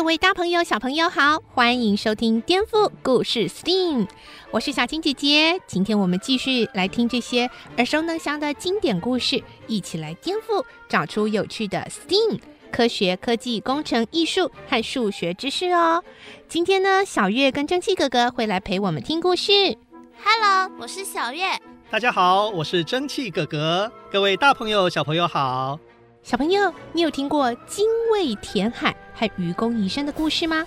各位大朋友、小朋友好，欢迎收听《颠覆故事 STEAM》。我是小青姐姐，今天我们继续来听这些耳熟能详的经典故事，一起来颠覆，找出有趣的 STEAM 科学、科技、工程、艺术和数学知识哦。今天呢，小月跟蒸汽哥哥会来陪我们听故事。Hello，我是小月。大家好，我是蒸汽哥哥。各位大朋友、小朋友好。小朋友，你有听过精卫填海和愚公移山的故事吗？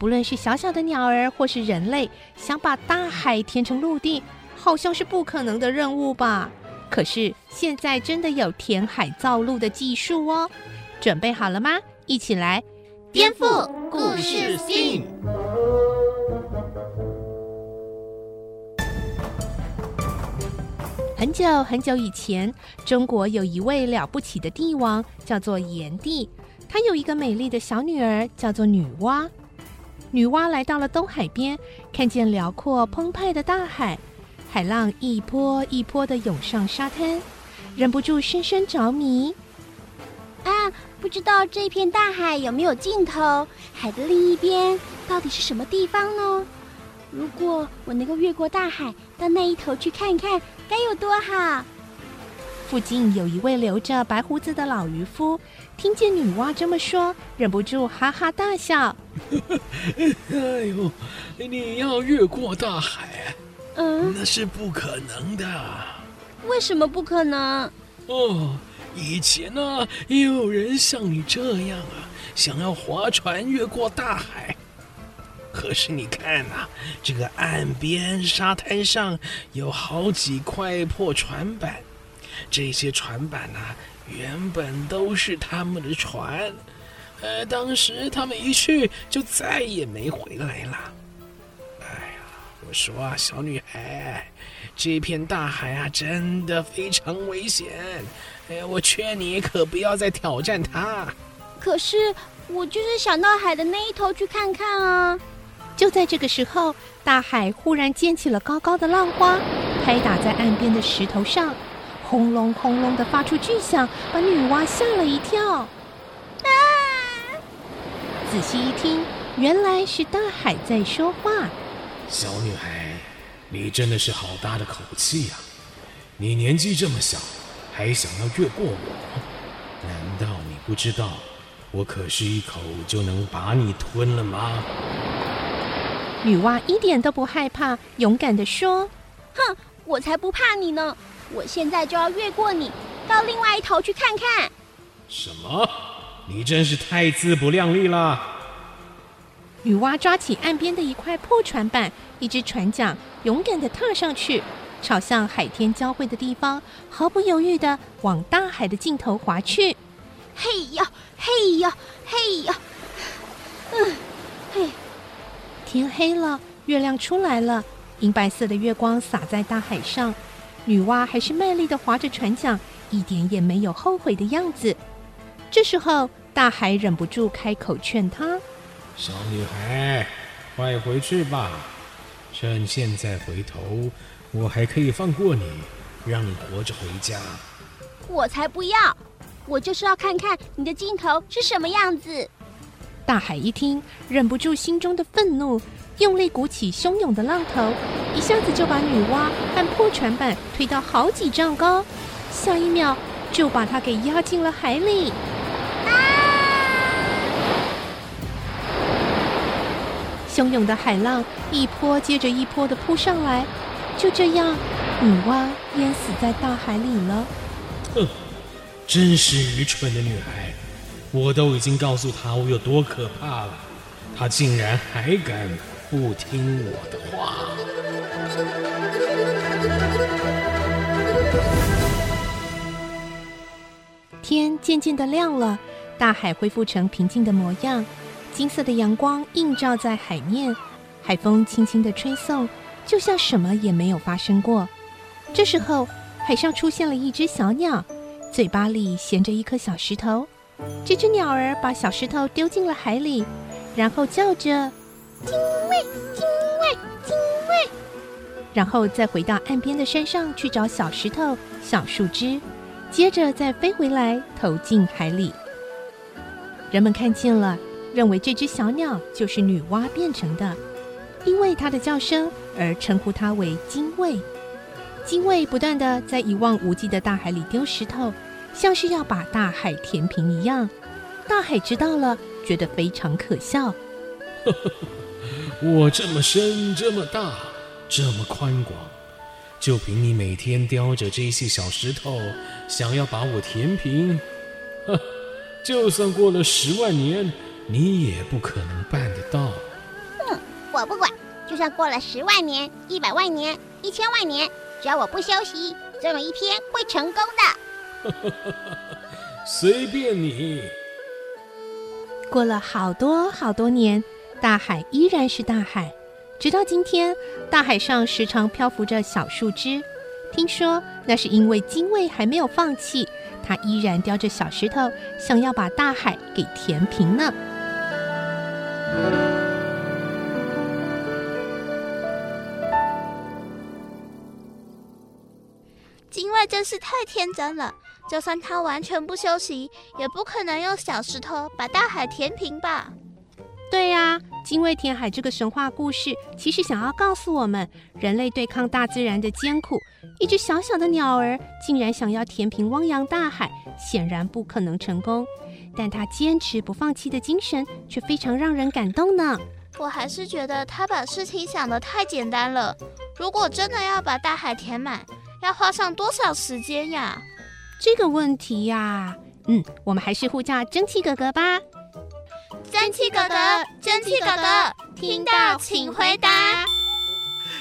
不论是小小的鸟儿，或是人类，想把大海填成陆地，好像是不可能的任务吧？可是现在真的有填海造陆的技术哦！准备好了吗？一起来颠覆故事性。很久很久以前，中国有一位了不起的帝王，叫做炎帝。他有一个美丽的小女儿，叫做女娲。女娲来到了东海边，看见辽阔澎湃的大海，海浪一波一波地涌上沙滩，忍不住深深着迷。啊，不知道这片大海有没有尽头？海的另一边到底是什么地方呢？如果我能够越过大海到那一头去看看，该有多好！附近有一位留着白胡子的老渔夫，听见女娲这么说，忍不住哈哈大笑。哎呦，你要越过大海？嗯，那是不可能的。为什么不可能？哦，以前呢、啊，也有人像你这样啊，想要划船越过大海。可是你看呐、啊，这个岸边沙滩上有好几块破船板，这些船板呢、原本都是他们的船。呃，当时他们一去就再也没回来了。哎呀，我说啊，小女孩，这片大海啊，真的非常危险。哎，我劝你可不要再挑战它。可是我就是想到海的那一头去看看啊。就在这个时候，大海忽然溅起了高高的浪花，拍打在岸边的石头上，轰隆轰隆的发出巨响，把女娲吓了一跳。仔细一听，原来是大海在说话。小女孩，你真的是好大的口气呀！你年纪这么小，还想要越过我？难道你不知道，我可是一口就能把你吞了吗？女娲一点都不害怕，勇敢地说：“哼，我才不怕你呢！我现在就要越过你，到另外一头去看看。”什么？你真是太自不量力了！女娲抓起岸边的一块破船板，一只船桨，勇敢的踏上去，朝向海天交汇的地方，毫不犹豫的往大海的尽头划去。嘿呀，嘿呀，嘿呀！嗯，嘿。天黑了，月亮出来了，银白色的月光洒在大海上。女娲还是卖力的划着船桨，一点也没有后悔的样子。这时候，大海忍不住开口劝她：“小女孩，快回去吧！趁现在回头，我还可以放过你，让你活着回家。”我才不要！我就是要看看你的尽头是什么样子。大海一听，忍不住心中的愤怒，用力鼓起汹涌的浪头，一下子就把女娲和破船板推到好几丈高，下一秒就把她给压进了海里。啊汹涌的海浪一波接着一波的扑上来，就这样，女娲淹死在大海里了。哼，真是愚蠢的女孩！我都已经告诉她我有多可怕了，她竟然还敢不听我的话。天渐渐的亮了，大海恢复成平静的模样。金色的阳光映照在海面，海风轻轻的吹送，就像什么也没有发生过。这时候，海上出现了一只小鸟，嘴巴里衔着一颗小石头。这只鸟儿把小石头丢进了海里，然后叫着“精卫，精卫，精卫”，然后再回到岸边的山上去找小石头、小树枝，接着再飞回来投进海里。人们看见了，认为这只小鸟就是女娲变成的，因为它的叫声而称呼它为精卫。精卫不断地在一望无际的大海里丢石头，像是要把大海填平一样。大海知道了，觉得非常可笑。我这么深，这么大，这么宽广，就凭你每天叼着这些小石头，想要把我填平？呵。就算过了十万年，你也不可能办得到。哼，我不管，就算过了十万年、一百万年、一千万年，只要我不休息，总有一天会成功的。随便你。过了好多好多年，大海依然是大海，直到今天，大海上时常漂浮着小树枝。听说那是因为精卫还没有放弃。他依然叼着小石头，想要把大海给填平呢。精卫真是太天真了，就算他完全不休息，也不可能用小石头把大海填平吧？对呀，精卫填海这个神话故事，其实想要告诉我们，人类对抗大自然的艰苦。一只小小的鸟儿竟然想要填平汪洋大海，显然不可能成功。但他坚持不放弃的精神，却非常让人感动呢。我还是觉得他把事情想得太简单了。如果真的要把大海填满，要花上多少时间呀？这个问题呀，嗯，我们还是呼叫蒸汽哥哥吧。蒸汽哥哥，蒸汽哥哥，听到请回答。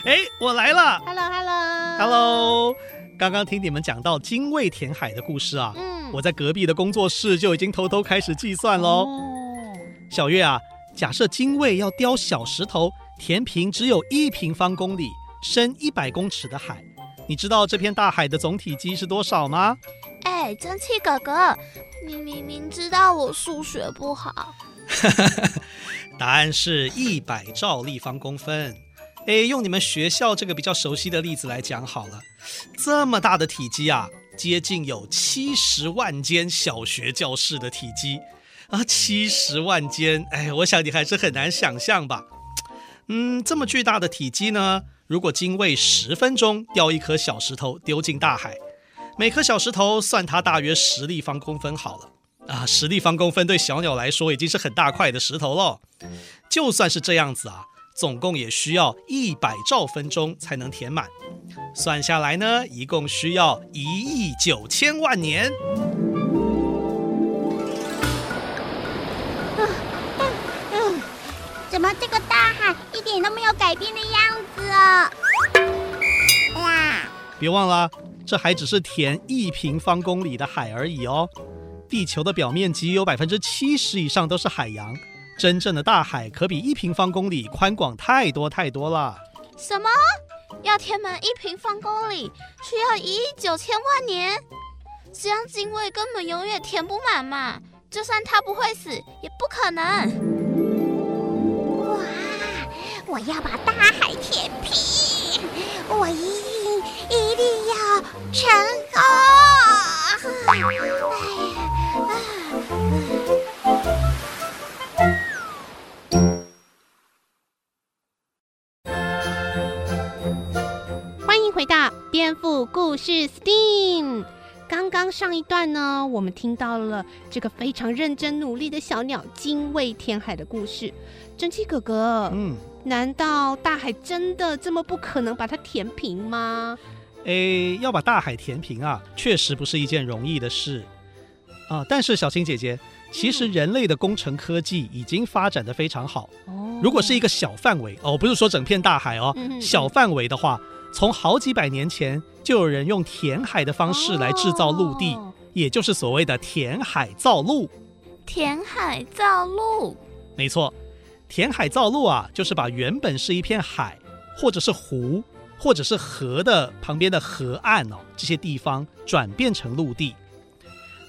哎，我来了。Hello，Hello，Hello。刚刚听你们讲到精卫填海的故事啊，嗯，我在隔壁的工作室就已经偷偷开始计算喽。哦，小月啊，假设精卫要雕小石头填平只有一平方公里、深一百公尺的海，你知道这片大海的总体积是多少吗？哎，蒸汽哥哥，你明明知道我数学不好。哈 哈答案是一百兆立方公分。哎，用你们学校这个比较熟悉的例子来讲好了，这么大的体积啊，接近有七十万间小学教室的体积啊，七十万间，哎，我想你还是很难想象吧？嗯，这么巨大的体积呢，如果精卫十分钟掉一颗小石头丢进大海，每颗小石头算它大约十立方公分好了。啊，十立方公分对小鸟来说已经是很大块的石头了。就算是这样子啊，总共也需要一百兆分钟才能填满。算下来呢，一共需要一亿九千万年。嗯嗯嗯，怎么这个大海一点都没有改变的样子啊？哇！别忘了，这还只是填一平方公里的海而已哦。地球的表面积有百分之七十以上都是海洋，真正的大海可比一平方公里宽广太多太多了。什么？要填满一平方公里需要一亿九千万年？这样精卫根本永远填不满嘛！就算他不会死，也不可能。哇！我要把大海填平，我一定一定要成功！哎欢迎回到颠覆故事 STEAM。刚刚上一段呢，我们听到了这个非常认真努力的小鸟精卫填海的故事。蒸汽哥哥，嗯，难道大海真的这么不可能把它填平吗？诶，要把大海填平啊，确实不是一件容易的事。啊！但是小青姐姐，其实人类的工程科技已经发展的非常好。哦，如果是一个小范围哦，不是说整片大海哦，嗯、小范围的话，从好几百年前就有人用填海的方式来制造陆地，哦、也就是所谓的填海造陆。填海造陆，没错，填海造陆啊，就是把原本是一片海，或者是湖，或者是河的旁边的河岸哦，这些地方转变成陆地。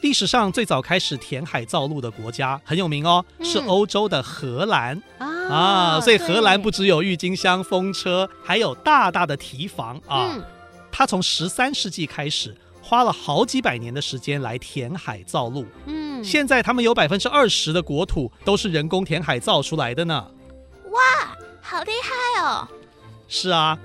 历史上最早开始填海造陆的国家很有名哦，是欧洲的荷兰、嗯、啊。所以荷兰不只有郁金香、风车，还有大大的堤防啊。嗯它从十三世纪开始，花了好几百年的时间来填海造陆。嗯，现在他们有百分之二十的国土都是人工填海造出来的呢。哇，好厉害哦！是啊，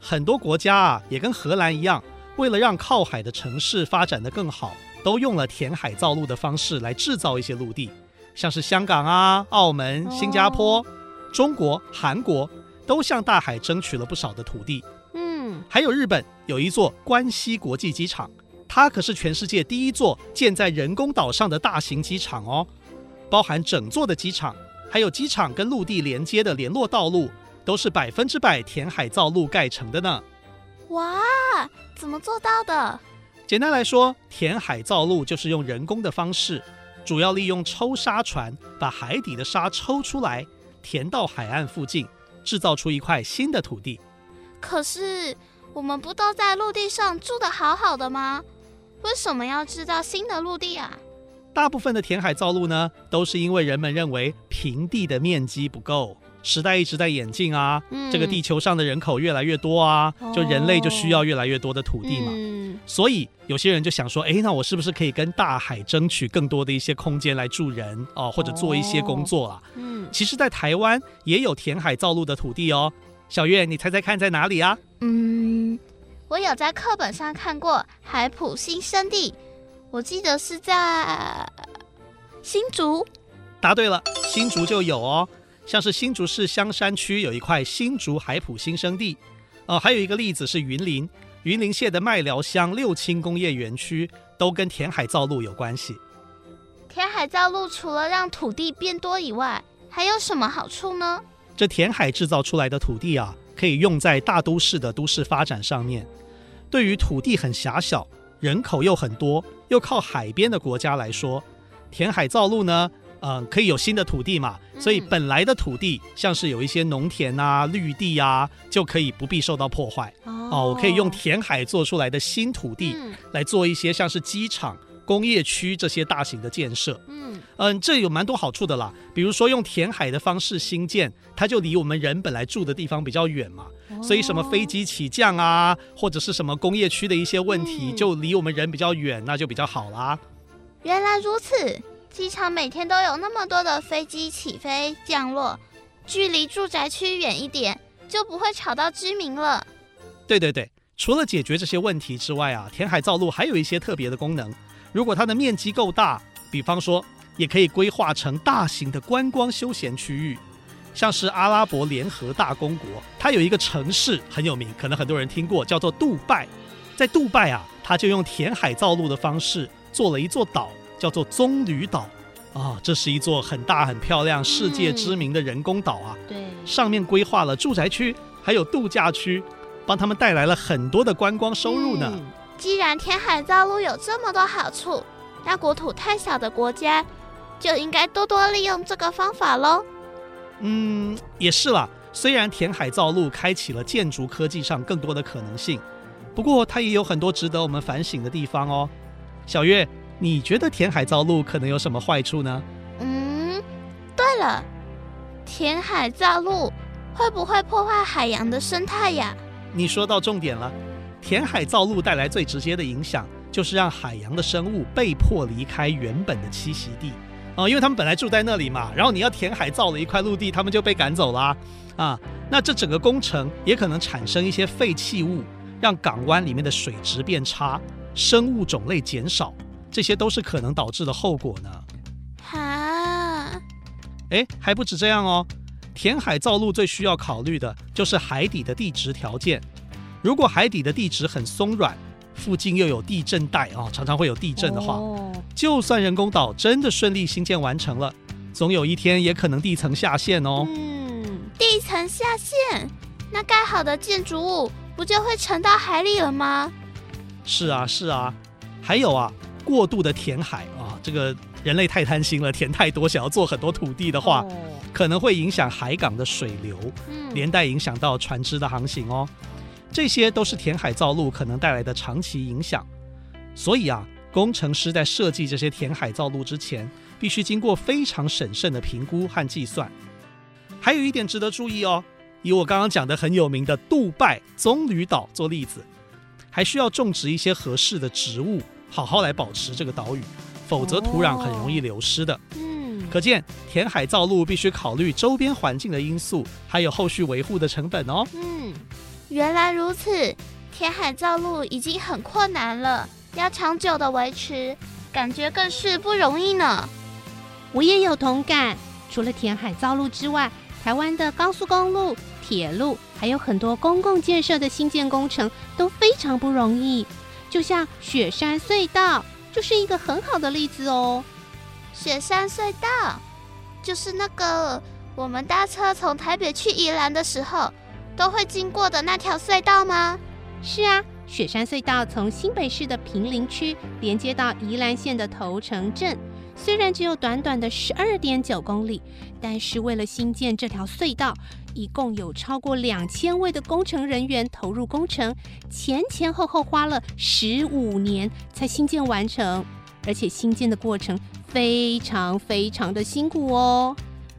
很多国家啊也跟荷兰一样，为了让靠海的城市发展得更好，都用了填海造陆的方式来制造一些陆地，像是香港啊、澳门、新加坡、哦、中国、韩国都向大海争取了不少的土地。嗯，还有日本有一座关西国际机场，它可是全世界第一座建在人工岛上的大型机场哦，包含整座的机场，还有机场跟陆地连接的联络道路，都是百分之百填海造陆盖成的呢。哇，怎么做到的？简单来说，填海造陆就是用人工的方式，主要利用抽沙船把海底的沙抽出来，填到海岸附近，制造出一块新的土地。可是我们不都在陆地上住得好好的吗？为什么要制造新的陆地啊？大部分的填海造陆呢，都是因为人们认为平地的面积不够，时代一直在演进啊，嗯、这个地球上的人口越来越多啊，就人类就需要越来越多的土地嘛。嗯、所以有些人就想说，哎，那我是不是可以跟大海争取更多的一些空间来住人哦，或者做一些工作啊？嗯，其实，在台湾也有填海造陆的土地哦。小月，你猜猜看在哪里啊？嗯，我有在课本上看过海普新生地，我记得是在新竹。答对了，新竹就有哦，像是新竹市香山区有一块新竹海埔新生地，哦，还有一个例子是云林，云林县的麦寮乡六轻工业园区都跟填海造陆有关系。填海造陆除了让土地变多以外，还有什么好处呢？这填海制造出来的土地啊，可以用在大都市的都市发展上面。对于土地很狭小、人口又很多、又靠海边的国家来说，填海造陆呢，嗯、呃，可以有新的土地嘛。所以本来的土地，像是有一些农田啊、绿地啊，就可以不必受到破坏。哦，我可以用填海做出来的新土地来做一些像是机场。工业区这些大型的建设，嗯嗯，这有蛮多好处的啦。比如说用填海的方式新建，它就离我们人本来住的地方比较远嘛，哦、所以什么飞机起降啊，或者是什么工业区的一些问题，嗯、就离我们人比较远，那就比较好啦。原来如此，机场每天都有那么多的飞机起飞降落，距离住宅区远一点，就不会吵到居民了。对对对，除了解决这些问题之外啊，填海造陆还有一些特别的功能。如果它的面积够大，比方说，也可以规划成大型的观光休闲区域，像是阿拉伯联合大公国，它有一个城市很有名，可能很多人听过，叫做杜拜。在杜拜啊，它就用填海造陆的方式做了一座岛，叫做棕榈岛。啊，这是一座很大很漂亮、世界知名的人工岛啊。对，上面规划了住宅区，还有度假区，帮他们带来了很多的观光收入呢。既然填海造陆有这么多好处，那国土太小的国家就应该多多利用这个方法喽。嗯，也是啦。虽然填海造陆开启了建筑科技上更多的可能性，不过它也有很多值得我们反省的地方哦。小月，你觉得填海造陆可能有什么坏处呢？嗯，对了，填海造陆会不会破坏海洋的生态呀？你说到重点了。填海造陆带来最直接的影响，就是让海洋的生物被迫离开原本的栖息地，啊，因为他们本来住在那里嘛，然后你要填海造了一块陆地，他们就被赶走了，啊，那这整个工程也可能产生一些废弃物，让港湾里面的水质变差，生物种类减少，这些都是可能导致的后果呢。哈，哎，还不止这样哦，填海造陆最需要考虑的就是海底的地质条件。如果海底的地质很松软，附近又有地震带啊，常常会有地震的话，就算人工岛真的顺利兴建完成了，总有一天也可能地层下陷哦。嗯，地层下陷，那盖好的建筑物不就会沉到海里了吗？是啊，是啊，还有啊，过度的填海啊，这个人类太贪心了，填太多，想要做很多土地的话，可能会影响海港的水流，连带影响到船只的航行哦。这些都是填海造陆可能带来的长期影响，所以啊，工程师在设计这些填海造陆之前，必须经过非常审慎的评估和计算。还有一点值得注意哦，以我刚刚讲的很有名的杜拜棕榈岛做例子，还需要种植一些合适的植物，好好来保持这个岛屿，否则土壤很容易流失的。嗯，可见填海造陆必须考虑周边环境的因素，还有后续维护的成本哦。嗯，原来如此，填海造陆已经很困难了，要长久的维持，感觉更是不容易呢。我也有同感，除了填海造陆之外，台湾的高速公路、铁路，还有很多公共建设的新建工程都非常不容易。就像雪山隧道，就是一个很好的例子哦。雪山隧道就是那个我们搭车从台北去宜兰的时候都会经过的那条隧道吗？是啊，雪山隧道从新北市的平林区连接到宜兰县的头城镇。虽然只有短短的十二点九公里，但是为了新建这条隧道，一共有超过两千位的工程人员投入工程，前前后后花了十五年才新建完成，而且新建的过程非常非常的辛苦哦。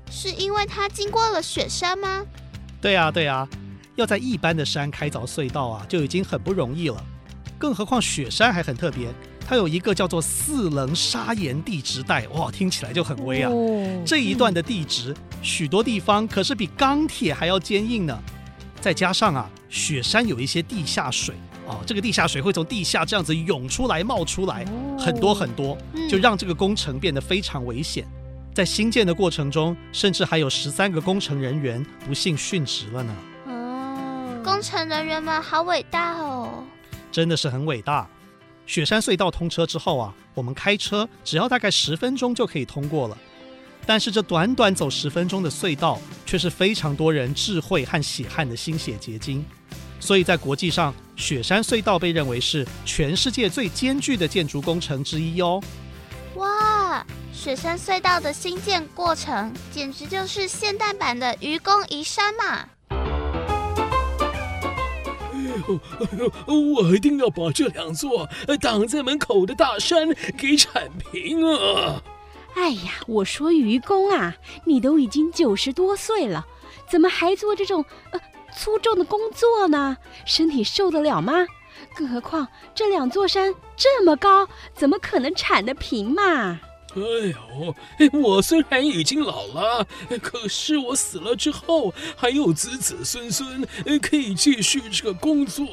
是因为它经过了雪山吗？对呀对呀，要在一般的山开凿隧道啊，就已经很不容易了，更何况雪山还很特别。它有一个叫做四棱砂岩地质带，哇，听起来就很威啊！哦、这一段的地质，许多地方可是比钢铁还要坚硬呢。再加上啊，雪山有一些地下水哦，这个地下水会从地下这样子涌出来、冒出来，很多很多，就让这个工程变得非常危险。在新建的过程中，甚至还有十三个工程人员不幸殉职了呢。哦，工程人员们好伟大哦！真的是很伟大。雪山隧道通车之后啊，我们开车只要大概十分钟就可以通过了。但是这短短走十分钟的隧道，却是非常多人智慧和血汗的心血结晶。所以在国际上，雪山隧道被认为是全世界最艰巨的建筑工程之一哦。哇，雪山隧道的兴建过程简直就是现代版的愚公移山嘛！哎呦，我一定要把这两座挡在门口的大山给铲平啊！哎呀，我说愚公啊，你都已经九十多岁了，怎么还做这种呃粗重的工作呢？身体受得了吗？更何况这两座山这么高，怎么可能铲得平嘛？哎呦，我虽然已经老了，可是我死了之后还有子子孙孙可以继续这个工作。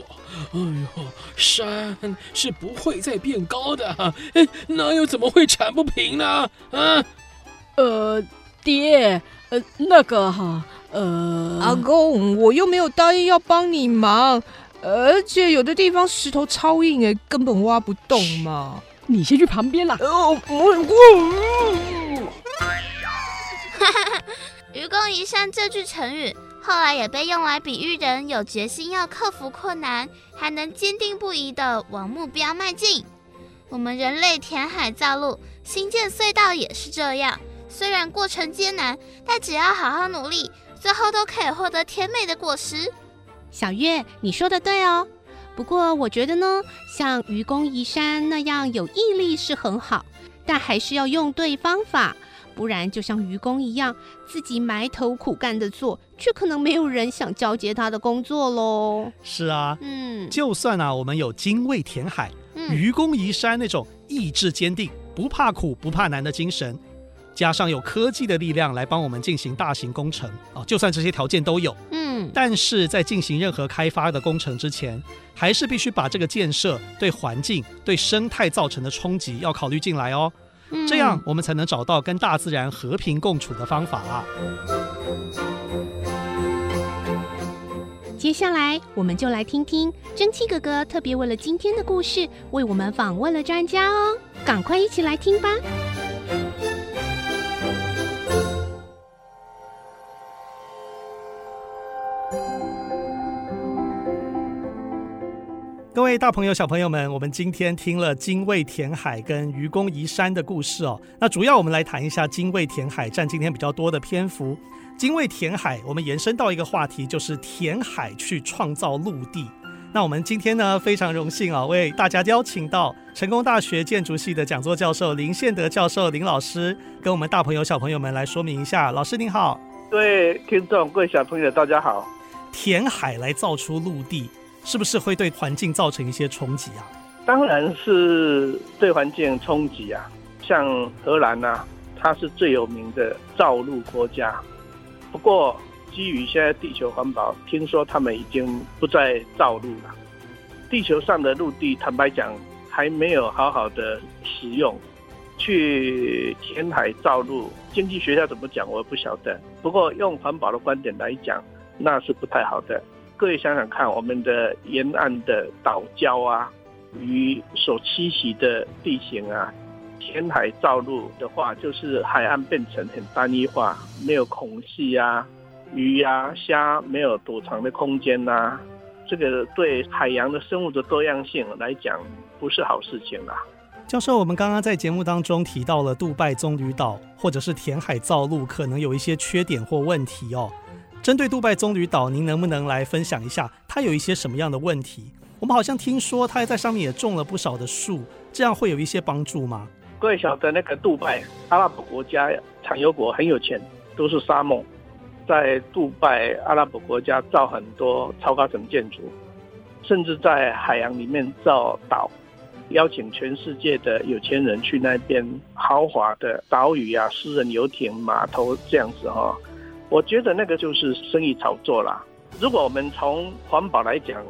哎呦，山是不会再变高的，那又怎么会铲不平呢？啊？呃，爹，呃，那个哈，呃，阿公，我又没有答应要帮你忙，而且有的地方石头超硬哎，根本挖不动嘛。你先去旁边啦。哦，我哈哈，愚公移山这句成语后来也被用来比喻人有决心要克服困难，还能坚定不移地往目标迈进。我们人类填海造陆、新建隧道也是这样，虽然过程艰难，但只要好好努力，最后都可以获得甜美的果实。小月，你说的对哦。不过我觉得呢，像愚公移山那样有毅力是很好，但还是要用对方法，不然就像愚公一样，自己埋头苦干的做，却可能没有人想交接他的工作喽。是啊，嗯，就算啊，我们有精卫填海、嗯、愚公移山那种意志坚定、不怕苦不怕难的精神。加上有科技的力量来帮我们进行大型工程啊，就算这些条件都有，嗯，但是在进行任何开发的工程之前，还是必须把这个建设对环境、对生态造成的冲击要考虑进来哦，这样我们才能找到跟大自然和平共处的方法啊。接下来我们就来听听蒸汽哥哥特别为了今天的故事为我们访问了专家哦，赶快一起来听吧。各位大朋友、小朋友们，我们今天听了精卫填海跟愚公移山的故事哦。那主要我们来谈一下精卫填海，占今天比较多的篇幅。精卫填海，我们延伸到一个话题，就是填海去创造陆地。那我们今天呢，非常荣幸啊，为大家邀请到成功大学建筑系的讲座教授林宪德教授林老师，跟我们大朋友小朋友们来说明一下。老师您好，各位听众、各位小朋友，大家好。填海来造出陆地，是不是会对环境造成一些冲击啊？当然是对环境冲击啊。像荷兰呐、啊，它是最有名的造陆国家，不过。基于现在地球环保，听说他们已经不再造陆了。地球上的陆地，坦白讲还没有好好的使用，去填海造陆，经济学家怎么讲我不晓得。不过用环保的观点来讲，那是不太好的。各位想想看，我们的沿岸的岛礁啊，鱼所栖息的地形啊，填海造陆的话，就是海岸变成很单一化，没有孔隙啊。鱼呀、虾没有躲藏的空间呐、这个对海洋的生物的多样性来讲不是好事情啦。教授，我们刚刚在节目当中提到了杜拜棕榈岛或者是填海造陆可能有一些缺点或问题哦。针对杜拜棕榈岛，您能不能来分享一下它有一些什么样的问题？我们好像听说它在上面也种了不少的树，这样会有一些帮助吗？各位晓得那个杜拜阿拉伯国家产油国很有钱，都是沙漠。在杜拜阿拉伯国家造很多超高层建筑，甚至在海洋里面造岛，邀请全世界的有钱人去那边豪华的岛屿啊、私人游艇、码头这样子哈。我觉得那个就是生意炒作啦。如果我们从环保来讲，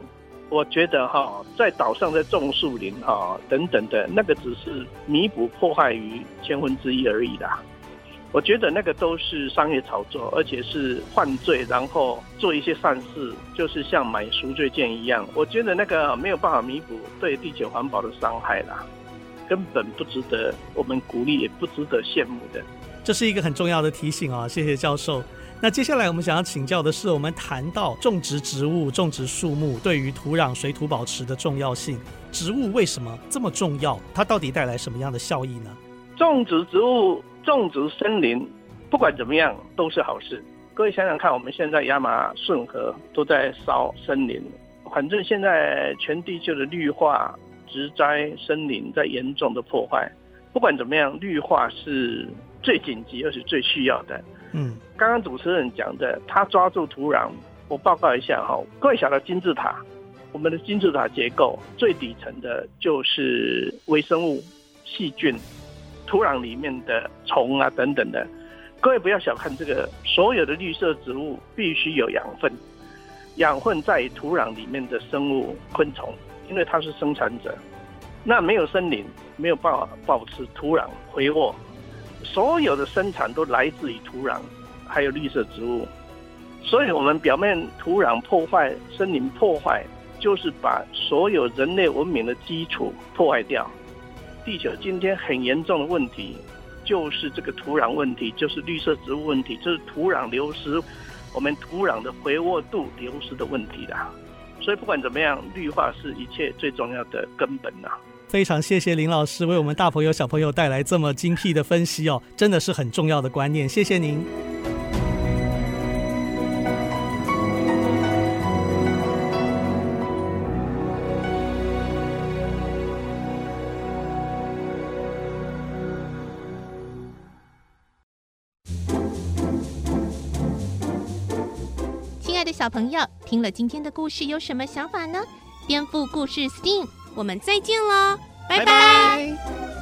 我觉得哈，在岛上在种树林哈等等的那个只是弥补破坏于千分之一而已啦。我觉得那个都是商业炒作，而且是犯罪，然后做一些善事，就是像买赎罪券一样。我觉得那个没有办法弥补对地球环保的伤害啦，根本不值得我们鼓励，也不值得羡慕的。这是一个很重要的提醒啊！谢谢教授。那接下来我们想要请教的是，我们谈到种植植物、种植树木对于土壤水土保持的重要性，植物为什么这么重要？它到底带来什么样的效益呢？种植植物。种植森林，不管怎么样都是好事。各位想想看，我们现在亚马逊河都在烧森林，反正现在全地球的绿化、植栽、森林在严重的破坏。不管怎么样，绿化是最紧急而且最需要的。嗯，刚刚主持人讲的，他抓住土壤。我报告一下哈，各位晓得金字塔，我们的金字塔结构最底层的就是微生物、细菌。土壤里面的虫啊等等的，各位不要小看这个，所有的绿色植物必须有养分，养分在土壤里面的生物昆虫，因为它是生产者。那没有森林，没有办法保持土壤肥沃，所有的生产都来自于土壤，还有绿色植物。所以我们表面土壤破坏、森林破坏，就是把所有人类文明的基础破坏掉。地球今天很严重的问题，就是这个土壤问题，就是绿色植物问题，就是土壤流失，我们土壤的肥沃度流失的问题啦。所以不管怎么样，绿化是一切最重要的根本呐。非常谢谢林老师为我们大朋友小朋友带来这么精辟的分析哦，真的是很重要的观念，谢谢您。亲爱的小朋友听了今天的故事有什么想法呢？颠覆故事 STEAM，我们再见喽，拜拜。拜拜。